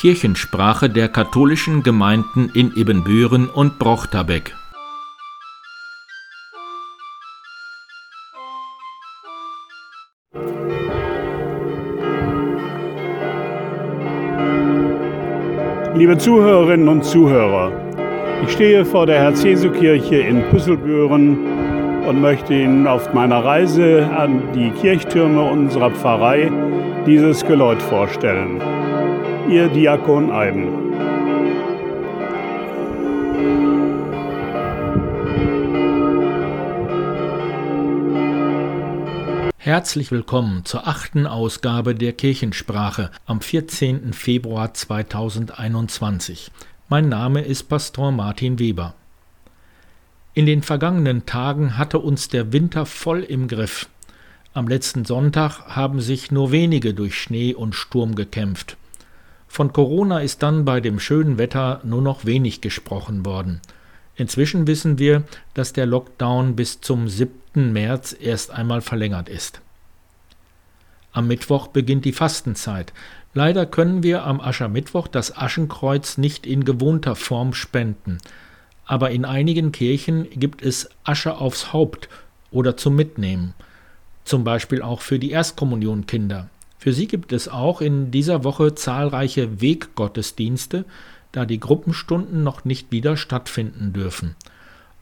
Kirchensprache der katholischen Gemeinden in Ibbenbüren und Brochterbeck. Liebe Zuhörerinnen und Zuhörer, ich stehe vor der Herz-Jesu-Kirche in Püsselbüren und möchte Ihnen auf meiner Reise an die Kirchtürme unserer Pfarrei dieses Geläut vorstellen. Ihr Diakon Eiden. Herzlich willkommen zur achten Ausgabe der Kirchensprache am 14. Februar 2021. Mein Name ist Pastor Martin Weber. In den vergangenen Tagen hatte uns der Winter voll im Griff. Am letzten Sonntag haben sich nur wenige durch Schnee und Sturm gekämpft. Von Corona ist dann bei dem schönen Wetter nur noch wenig gesprochen worden. Inzwischen wissen wir, dass der Lockdown bis zum 7. März erst einmal verlängert ist. Am Mittwoch beginnt die Fastenzeit. Leider können wir am Aschermittwoch das Aschenkreuz nicht in gewohnter Form spenden. Aber in einigen Kirchen gibt es Asche aufs Haupt oder zum Mitnehmen. Zum Beispiel auch für die Erstkommunionkinder. Für sie gibt es auch in dieser Woche zahlreiche Weggottesdienste, da die Gruppenstunden noch nicht wieder stattfinden dürfen.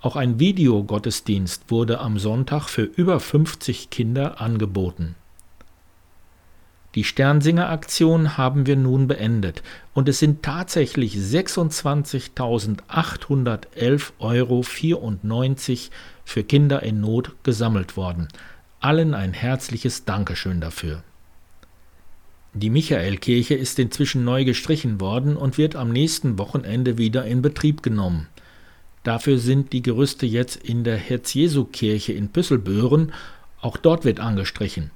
Auch ein Videogottesdienst wurde am Sonntag für über 50 Kinder angeboten. Die Sternsinger-Aktion haben wir nun beendet und es sind tatsächlich 26.811,94 Euro für Kinder in Not gesammelt worden. Allen ein herzliches Dankeschön dafür. Die Michaelkirche ist inzwischen neu gestrichen worden und wird am nächsten Wochenende wieder in Betrieb genommen. Dafür sind die Gerüste jetzt in der Herz-Jesu-Kirche in Püsselböhren. Auch dort wird angestrichen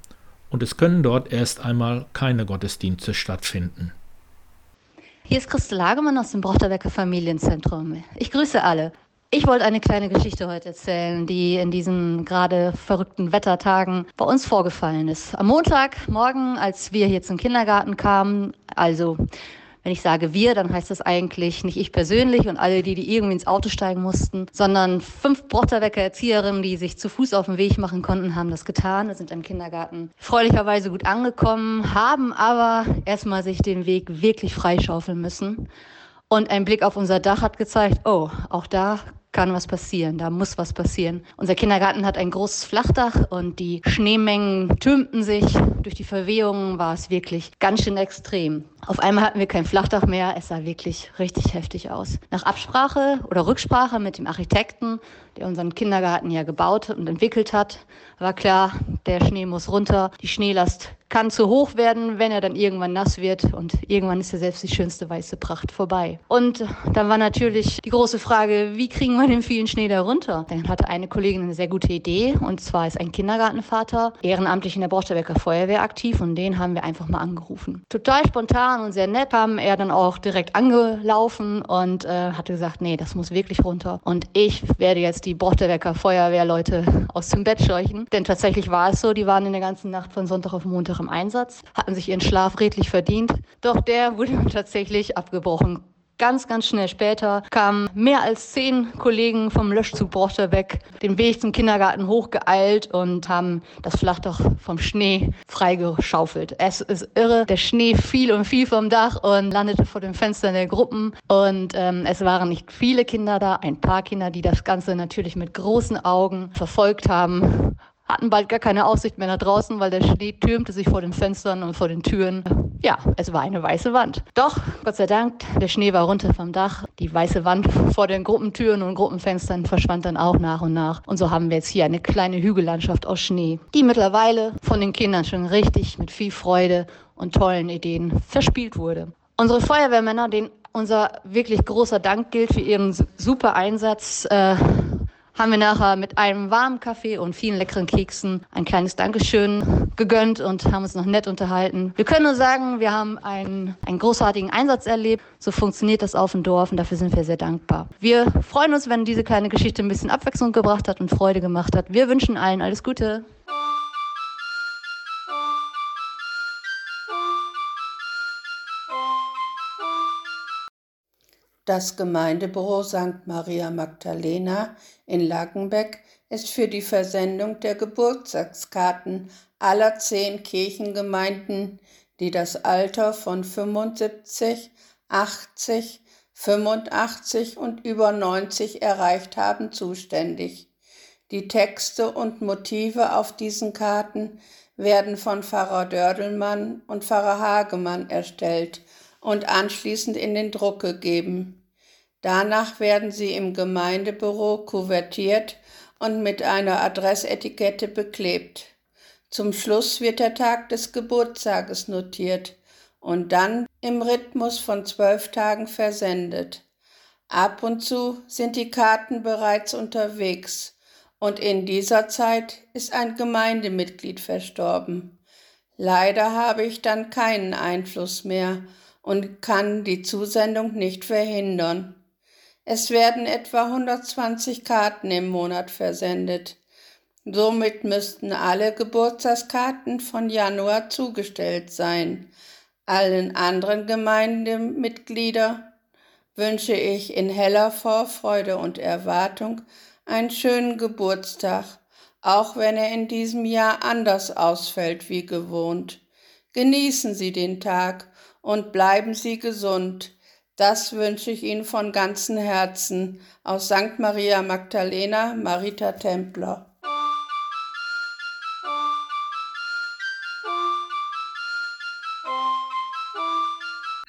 und es können dort erst einmal keine Gottesdienste stattfinden. Hier ist Christel Hagemann aus dem Brochterbecker Familienzentrum. Ich grüße alle. Ich wollte eine kleine Geschichte heute erzählen, die in diesen gerade verrückten Wettertagen bei uns vorgefallen ist. Am Montagmorgen, als wir hier zum Kindergarten kamen, also wenn ich sage wir, dann heißt das eigentlich nicht ich persönlich und alle, die, die irgendwie ins Auto steigen mussten, sondern fünf Brotterwecker Erzieherinnen, die sich zu Fuß auf den Weg machen konnten, haben das getan. Wir sind im Kindergarten freundlicherweise gut angekommen, haben aber erstmal sich den Weg wirklich freischaufeln müssen. Und ein Blick auf unser Dach hat gezeigt, oh, auch da kann was passieren, da muss was passieren. Unser Kindergarten hat ein großes Flachdach und die Schneemengen türmten sich. Durch die Verwehungen war es wirklich ganz schön extrem. Auf einmal hatten wir kein Flachdach mehr, es sah wirklich richtig heftig aus. Nach Absprache oder Rücksprache mit dem Architekten, der unseren Kindergarten ja gebaut und entwickelt hat, war klar, der Schnee muss runter, die Schneelast kann zu hoch werden, wenn er dann irgendwann nass wird und irgendwann ist ja selbst die schönste weiße Pracht vorbei. Und dann war natürlich die große Frage, wie kriegen wir den vielen Schnee da runter? Dann hatte eine Kollegin eine sehr gute Idee und zwar ist ein Kindergartenvater ehrenamtlich in der Borsterbecker Feuerwehr aktiv und den haben wir einfach mal angerufen. Total spontan und sehr nett haben er dann auch direkt angelaufen und äh, hatte gesagt, nee, das muss wirklich runter und ich werde jetzt die Borsterbecker Feuerwehrleute aus dem Bett scheuchen, denn tatsächlich war es so, die waren in der ganzen Nacht von Sonntag auf Montag im Einsatz, hatten sich ihren Schlaf redlich verdient. Doch der wurde tatsächlich abgebrochen. Ganz, ganz schnell später kamen mehr als zehn Kollegen vom Löschzug Brochterbeck den Weg zum Kindergarten hochgeeilt und haben das Flachdach vom Schnee freigeschaufelt. Es ist irre. Der Schnee fiel und fiel vom Dach und landete vor den Fenstern der Gruppen. Und ähm, es waren nicht viele Kinder da, ein paar Kinder, die das Ganze natürlich mit großen Augen verfolgt haben hatten bald gar keine Aussicht mehr nach draußen, weil der Schnee türmte sich vor den Fenstern und vor den Türen. Ja, es war eine weiße Wand. Doch, Gott sei Dank, der Schnee war runter vom Dach. Die weiße Wand vor den Gruppentüren und Gruppenfenstern verschwand dann auch nach und nach. Und so haben wir jetzt hier eine kleine Hügellandschaft aus Schnee, die mittlerweile von den Kindern schon richtig mit viel Freude und tollen Ideen verspielt wurde. Unsere Feuerwehrmänner, denen unser wirklich großer Dank gilt für ihren super Einsatz, äh, haben wir nachher mit einem warmen Kaffee und vielen leckeren Keksen ein kleines Dankeschön gegönnt und haben uns noch nett unterhalten. Wir können nur sagen, wir haben einen, einen großartigen Einsatz erlebt. So funktioniert das auf dem Dorf und dafür sind wir sehr dankbar. Wir freuen uns, wenn diese kleine Geschichte ein bisschen Abwechslung gebracht hat und Freude gemacht hat. Wir wünschen allen alles Gute. Das Gemeindebüro St. Maria Magdalena in Lackenbeck ist für die Versendung der Geburtstagskarten aller zehn Kirchengemeinden, die das Alter von 75, 80, 85 und über 90 erreicht haben, zuständig. Die Texte und Motive auf diesen Karten werden von Pfarrer Dördelmann und Pfarrer Hagemann erstellt und anschließend in den Druck gegeben. Danach werden sie im Gemeindebüro kuvertiert und mit einer Adressetikette beklebt. Zum Schluss wird der Tag des Geburtstages notiert und dann im Rhythmus von zwölf Tagen versendet. Ab und zu sind die Karten bereits unterwegs und in dieser Zeit ist ein Gemeindemitglied verstorben. Leider habe ich dann keinen Einfluss mehr und kann die Zusendung nicht verhindern. Es werden etwa 120 Karten im Monat versendet. Somit müssten alle Geburtstagskarten von Januar zugestellt sein. Allen anderen Gemeindemitgliedern wünsche ich in heller Vorfreude und Erwartung einen schönen Geburtstag, auch wenn er in diesem Jahr anders ausfällt wie gewohnt. Genießen Sie den Tag und bleiben Sie gesund. Das wünsche ich Ihnen von ganzem Herzen aus St. Maria Magdalena, Marita Templer.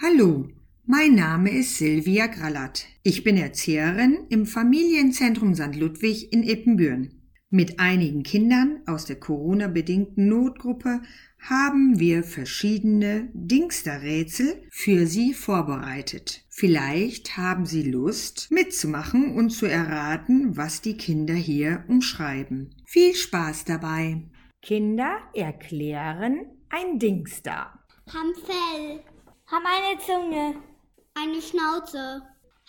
Hallo, mein Name ist Silvia Grallert. Ich bin Erzieherin im Familienzentrum St. Ludwig in Ippenbüren. Mit einigen Kindern aus der Corona-bedingten Notgruppe haben wir verschiedene Dingsterrätsel für Sie vorbereitet. Vielleicht haben Sie Lust mitzumachen und zu erraten, was die Kinder hier umschreiben. Viel Spaß dabei! Kinder erklären ein Dingster. Haben Fell, haben eine Zunge, eine Schnauze,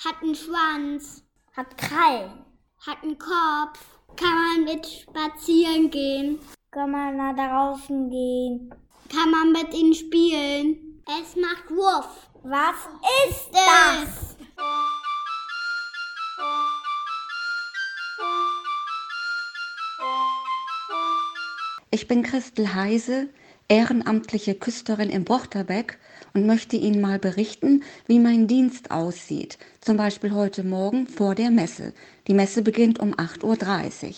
hat einen Schwanz, hat Krallen, hat einen Kopf. Kann man mit spazieren gehen? Kann man nach draußen gehen? Kann man mit ihnen spielen? Es macht Wurf. Was ist das? Ich bin Christel Heise, ehrenamtliche Küsterin in Brochterbeck und möchte Ihnen mal berichten, wie mein Dienst aussieht. Zum Beispiel heute Morgen vor der Messe. Die Messe beginnt um 8.30 Uhr.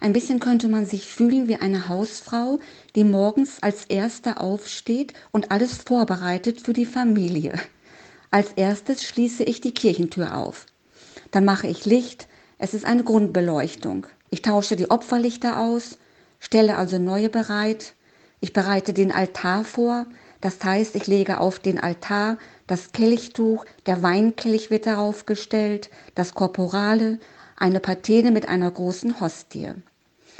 Ein bisschen könnte man sich fühlen wie eine Hausfrau, die morgens als Erste aufsteht und alles vorbereitet für die Familie. Als erstes schließe ich die Kirchentür auf. Dann mache ich Licht. Es ist eine Grundbeleuchtung. Ich tausche die Opferlichter aus, stelle also neue bereit. Ich bereite den Altar vor. Das heißt, ich lege auf den Altar das Kelchtuch, der Weinkelch wird darauf gestellt, das Korporale, eine Patene mit einer großen Hostie.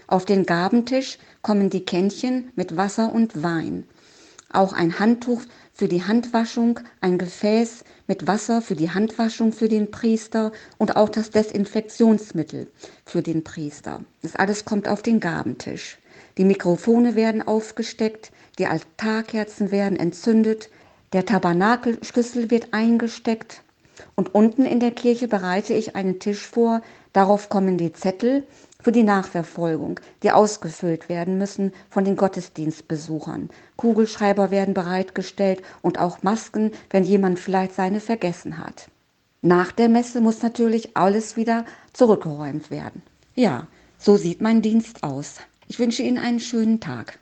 Auf den Gabentisch kommen die Kännchen mit Wasser und Wein. Auch ein Handtuch für die Handwaschung, ein Gefäß mit Wasser für die Handwaschung für den Priester und auch das Desinfektionsmittel für den Priester. Das alles kommt auf den Gabentisch. Die Mikrofone werden aufgesteckt, die Altarkerzen werden entzündet, der Tabernakelschlüssel wird eingesteckt und unten in der Kirche bereite ich einen Tisch vor. Darauf kommen die Zettel für die Nachverfolgung, die ausgefüllt werden müssen von den Gottesdienstbesuchern. Kugelschreiber werden bereitgestellt und auch Masken, wenn jemand vielleicht seine vergessen hat. Nach der Messe muss natürlich alles wieder zurückgeräumt werden. Ja, so sieht mein Dienst aus. Ich wünsche Ihnen einen schönen Tag.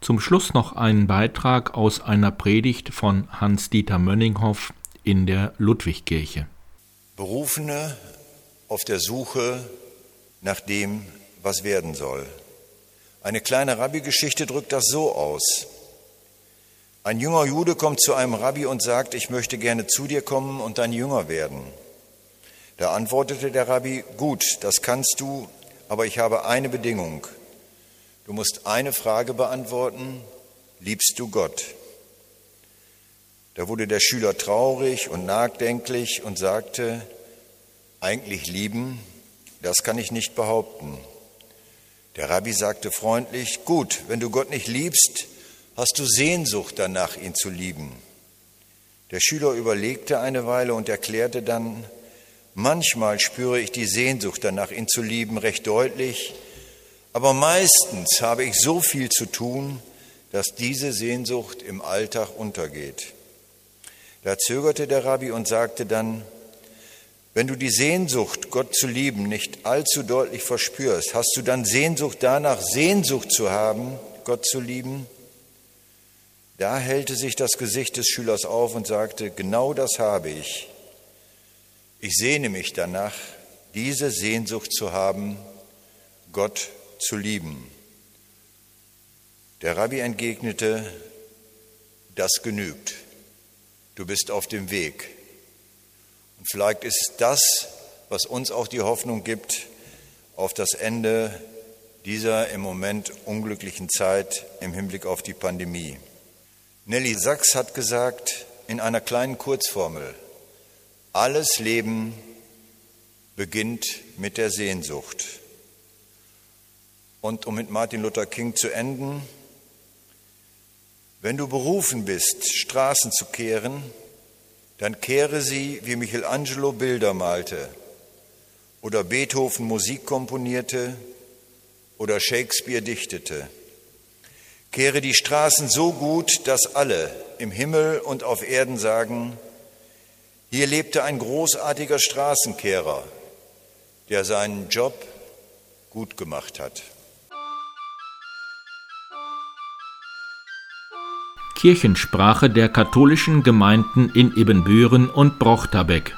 Zum Schluss noch einen Beitrag aus einer Predigt von Hans-Dieter Mönninghoff in der Ludwigkirche. Berufene auf der Suche nach dem, was werden soll. Eine kleine Rabbi-Geschichte drückt das so aus. Ein junger Jude kommt zu einem Rabbi und sagt, ich möchte gerne zu dir kommen und dein Jünger werden. Da antwortete der Rabbi, gut, das kannst du, aber ich habe eine Bedingung. Du musst eine Frage beantworten, liebst du Gott? Da wurde der Schüler traurig und nachdenklich und sagte, eigentlich lieben, das kann ich nicht behaupten. Der Rabbi sagte freundlich, gut, wenn du Gott nicht liebst, hast du Sehnsucht danach, ihn zu lieben. Der Schüler überlegte eine Weile und erklärte dann, manchmal spüre ich die Sehnsucht danach, ihn zu lieben, recht deutlich, aber meistens habe ich so viel zu tun, dass diese Sehnsucht im Alltag untergeht. Da zögerte der Rabbi und sagte dann, wenn du die Sehnsucht, Gott zu lieben, nicht allzu deutlich verspürst, hast du dann Sehnsucht danach, Sehnsucht zu haben, Gott zu lieben? Da hellte sich das Gesicht des Schülers auf und sagte, genau das habe ich. Ich sehne mich danach, diese Sehnsucht zu haben, Gott zu lieben. Der Rabbi entgegnete, das genügt. Du bist auf dem Weg. Und vielleicht ist das, was uns auch die Hoffnung gibt auf das Ende dieser im Moment unglücklichen Zeit im Hinblick auf die Pandemie. Nelly Sachs hat gesagt in einer kleinen Kurzformel, alles Leben beginnt mit der Sehnsucht. Und um mit Martin Luther King zu enden, wenn du berufen bist, Straßen zu kehren, dann kehre sie, wie Michelangelo Bilder malte oder Beethoven Musik komponierte oder Shakespeare dichtete. Kehre die Straßen so gut, dass alle im Himmel und auf Erden sagen, hier lebte ein großartiger Straßenkehrer, der seinen Job gut gemacht hat. Kirchensprache der katholischen Gemeinden in Ebenbüren und Brochterbeck